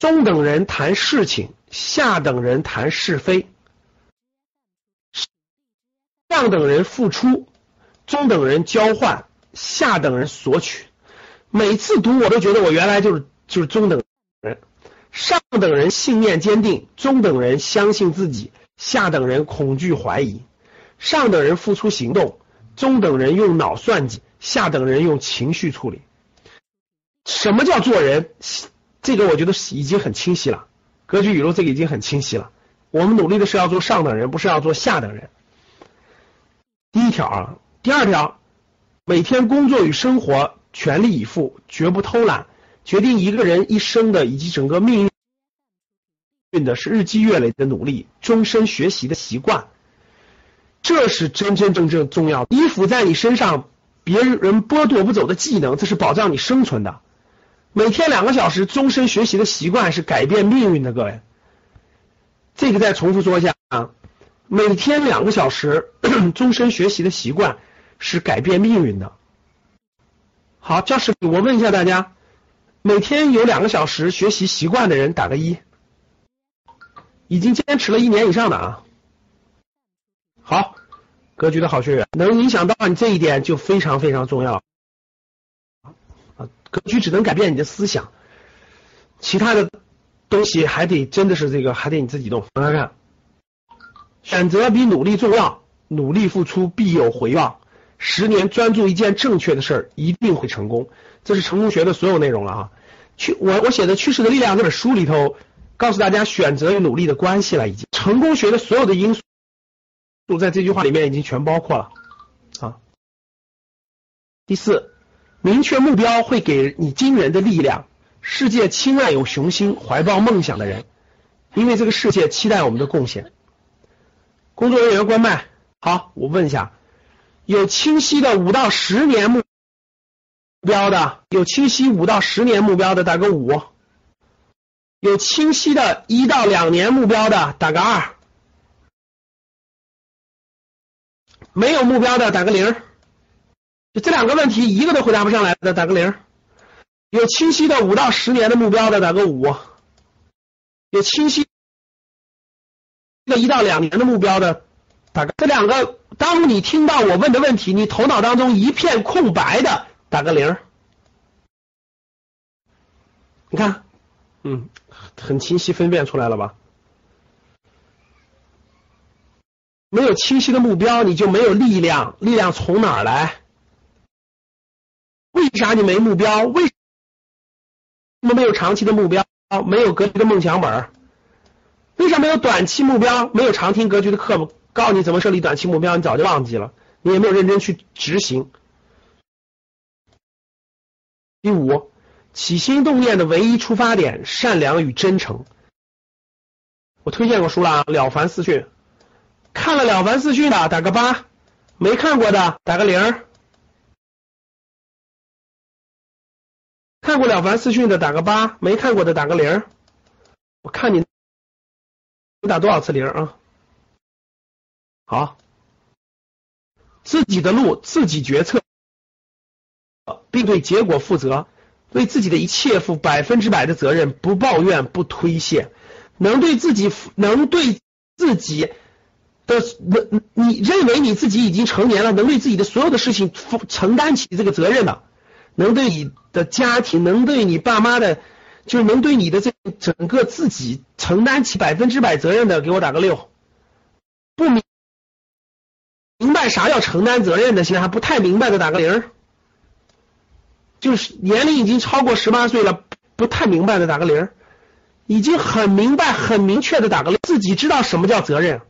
中等人谈事情，下等人谈是非。上等人付出，中等人交换，下等人索取。每次读我都觉得我原来就是就是中等人。上等人信念坚定，中等人相信自己，下等人恐惧怀疑。上等人付出行动，中等人用脑算计，下等人用情绪处理。什么叫做人？这个我觉得已经很清晰了。格局语录这个已经很清晰了。我们努力的是要做上等人，不是要做下等人。第一条啊，第二条，每天工作与生活全力以赴，绝不偷懒。决定一个人一生的以及整个命运的是日积月累的努力，终身学习的习惯。这是真真正正重要的。依附在你身上，别人剥夺不走的技能，这是保障你生存的。每天两个小时终身学习的习惯是改变命运的，各位。这个再重复说一下啊，每天两个小时 终身学习的习惯是改变命运的。好，教室，我问一下大家。每天有两个小时学习习惯的人打个一，已经坚持了一年以上的啊。好，格局的好学员，能影响到你这一点就非常非常重要。格局只能改变你的思想，其他的东西还得真的是这个还得你自己动。看看，选择比努力重要，努力付出必有回报。十年专注一件正确的事儿，一定会成功。这是成功学的所有内容了啊！去我我写的《趋势的力量》这本书里头，告诉大家选择与努力的关系了，已经成功学的所有的因素，都在这句话里面已经全包括了啊。第四，明确目标会给你惊人的力量。世界亲爱有雄心、怀抱梦想的人，因为这个世界期待我们的贡献。工作人员关麦，好，我问一下，有清晰的五到十年目？目标的有清晰五到十年目标的打个五，有清晰的一到两年目标的打个二，没有目标的打个零。就这两个问题一个都回答不上来的打个零。有清晰的五到十年的目标的打个五，有清晰的一到两年的目标的打个这两个。当你听到我问的问题，你头脑当中一片空白的。打个零，你看，嗯，很清晰分辨出来了吧？没有清晰的目标，你就没有力量。力量从哪儿来？为啥你没目标？为什么没有长期的目标？没有格局的梦想本？为啥没有短期目标？没有常听格局的课，告诉你怎么设立短期目标，你早就忘记了，你也没有认真去执行。第五，起心动念的唯一出发点，善良与真诚。我推荐过书了啊，《了凡四训》，看了《了凡四训》的打个八，没看过的打个零。看过《了凡四训》的打个八，没看过的打个零。我看你你打多少次零啊？好，自己的路自己决策。并对结果负责，为自己的一切负百分之百的责任，不抱怨，不推卸，能对自己能对自己的能，你认为你自己已经成年了，能为自己的所有的事情负承担起这个责任的，能对你的家庭，能对你爸妈的，就是能对你的这整个自己承担起百分之百责任的，给我打个六。不明明白啥叫承担责任的，现在还不太明白的，打个零。就是年龄已经超过十八岁了，不太明白的打个零，已经很明白、很明确的打个零，自己知道什么叫责任，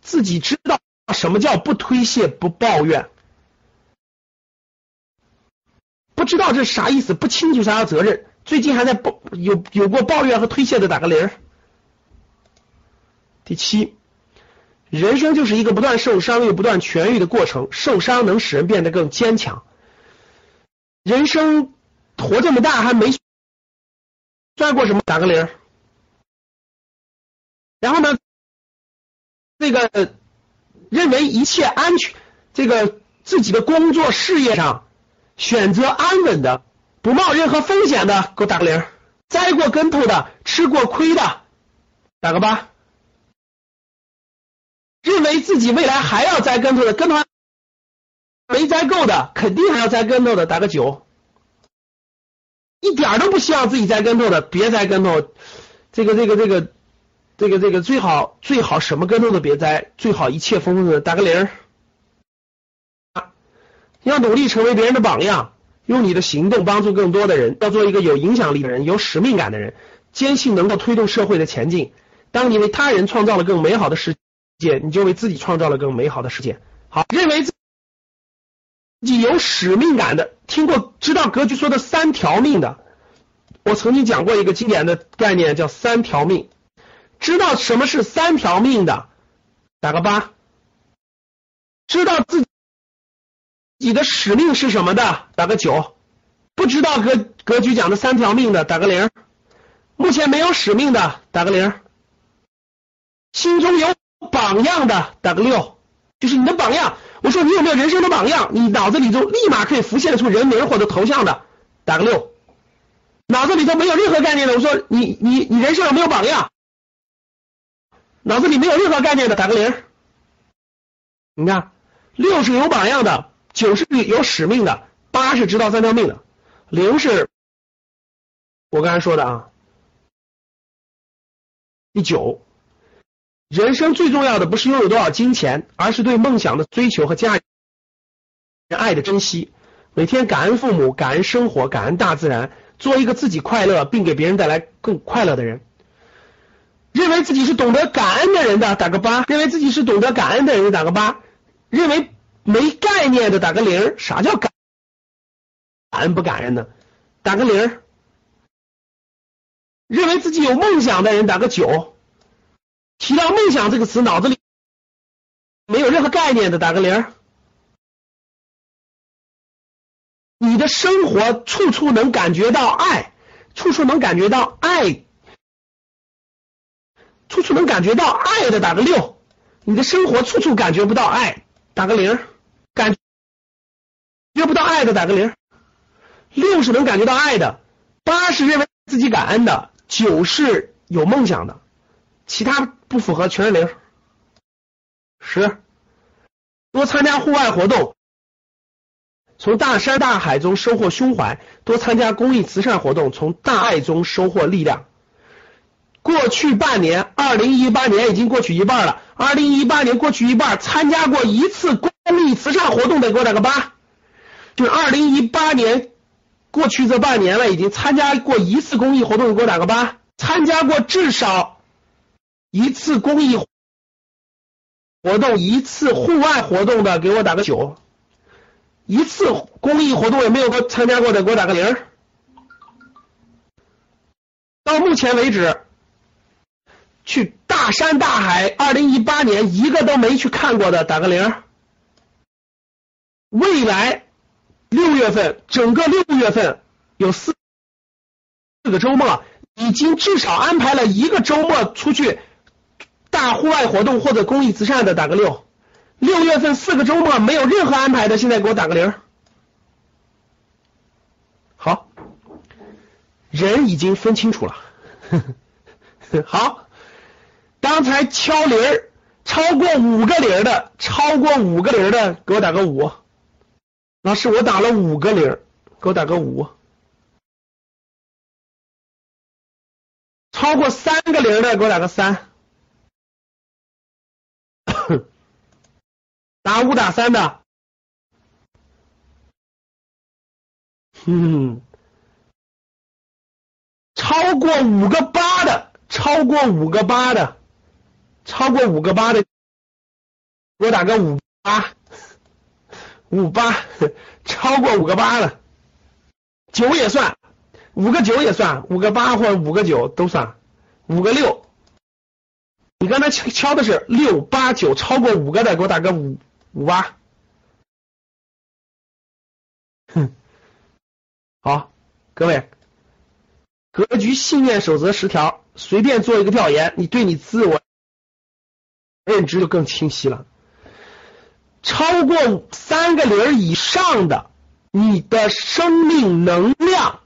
自己知道什么叫不推卸、不抱怨，不知道这啥意思，不清楚啥叫责任，最近还在抱有有过抱怨和推卸的打个零。第七，人生就是一个不断受伤又不断痊愈的过程，受伤能使人变得更坚强。人生活这么大还没摔过什么，打个零。然后呢，这个认为一切安全，这个自己的工作事业上选择安稳的，不冒任何风险的，给我打个零。栽过跟头的，吃过亏的，打个八。认为自己未来还要栽跟头的，跟头没栽够的，肯定还要栽跟头的，打个九。一点都不希望自己栽跟头的，别栽跟头。这个这个这个这个这个最好最好什么跟头都别栽，最好一切风顺，打个零。要努力成为别人的榜样，用你的行动帮助更多的人，要做一个有影响力的人，有使命感的人，坚信能够推动社会的前进。当你为他人创造了更美好的世。界，你就为自己创造了更美好的世界。好，认为自己有使命感的，听过知道格局说的三条命的，我曾经讲过一个经典的概念叫三条命。知道什么是三条命的，打个八。知道自己己的使命是什么的，打个九。不知道格格局讲的三条命的，打个零。目前没有使命的，打个零。心中有。榜样的打个六，就是你的榜样。我说你有没有人生的榜样？你脑子里头立马可以浮现出人名或者头像的，打个六。脑子里头没有任何概念的，我说你你你人生有没有榜样？脑子里没有任何概念的，打个零。你看，六是有榜样的，九是有使命的，八是知道三条命的，零是我刚才说的啊，第九。人生最重要的不是拥有多少金钱，而是对梦想的追求和家人爱的珍惜。每天感恩父母，感恩生活，感恩大自然，做一个自己快乐并给别人带来更快乐的人。认为自己是懂得感恩的人的打个八，认为自己是懂得感恩的人打个八，认为没概念的打个零。啥叫感感恩不感恩呢？打个零。认为自己有梦想的人打个九。提到梦想这个词，脑子里没有任何概念的，打个零。你的生活处处能感觉到爱，处处能感觉到爱，处处能感觉到爱的，打个六。你的生活处处感觉不到爱，打个零。约不到爱的，打个零。六是能感觉到爱的，八是认为自己感恩的，九是有梦想的。其他不符合全是零。十，多参加户外活动，从大山大海中收获胸怀；多参加公益慈善活动，从大爱中收获力量。过去半年，二零一八年已经过去一半了。二零一八年过去一半，参加过一次公益慈善活动的给我打个八。就二零一八年过去这半年了，已经参加过一次公益活动的给我打个八。参加过至少。一次公益活动，一次户外活动的，给我打个九；一次公益活动也没有过参加过的，给我打个零。到目前为止，去大山大海，二零一八年一个都没去看过的，打个零。未来六月份，整个六月份有四四个周末，已经至少安排了一个周末出去。大户外活动或者公益慈善的打个六，六月份四个周末没有任何安排的，现在给我打个零。好，人已经分清楚了。好，刚才敲铃儿超过五个零的，超过五个零的给我打个五。老师，我打了五个零，给我打个五。超过三个零的给我打个三。打五打三的，嗯，超过五个八的，超过五个八的，超过五个八的，给我打个五八，五八，超过五个八了，九也算，五个九也算，五个八或者五个九都算，五个六。你刚才敲敲的是六八九，超过五个的给我打个五五八。哼，好，各位，格局信念守则十条，随便做一个调研，你对你自我认知就更清晰了。超过三个零以上的，你的生命能量。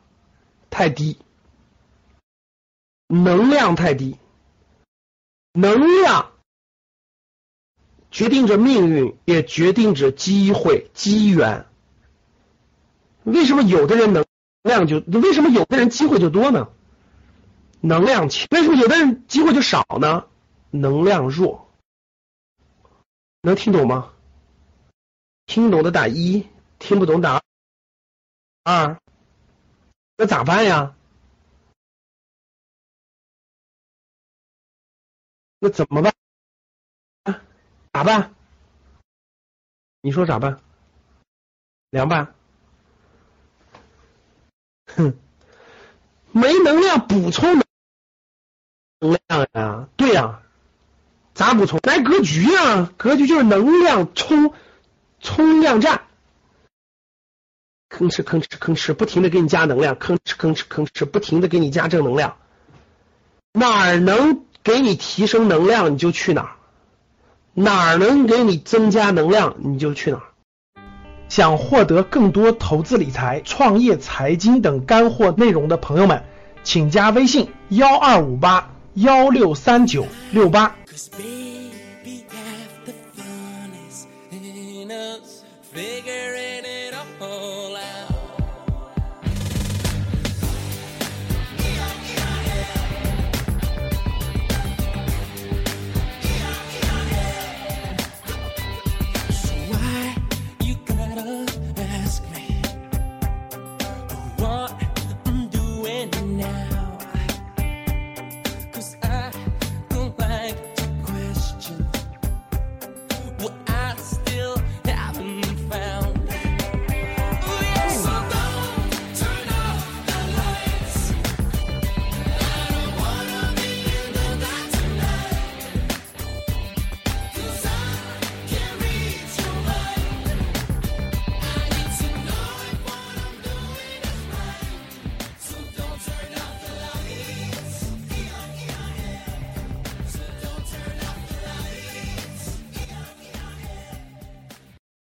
太低，能量太低，能量决定着命运，也决定着机会、机缘。为什么有的人能量就，为什么有的人机会就多呢？能量强，为什么有的人机会就少呢？能量弱，能听懂吗？听懂的打一，听不懂打二。那咋办呀？那怎么办？咋办？你说咋办？凉拌？哼，没能量补充能量呀？对呀，咋补充？来格局呀，格局就是能量充充量站。吭哧吭哧吭哧，不停的给你加能量，吭哧吭哧吭哧，不停的给你加正能量。哪儿能给你提升能量，你就去哪儿；哪儿能给你增加能量，你就去哪儿。想获得更多投资理财、创业、财经等干货内容的朋友们，请加微信：幺二五八幺六三九六八。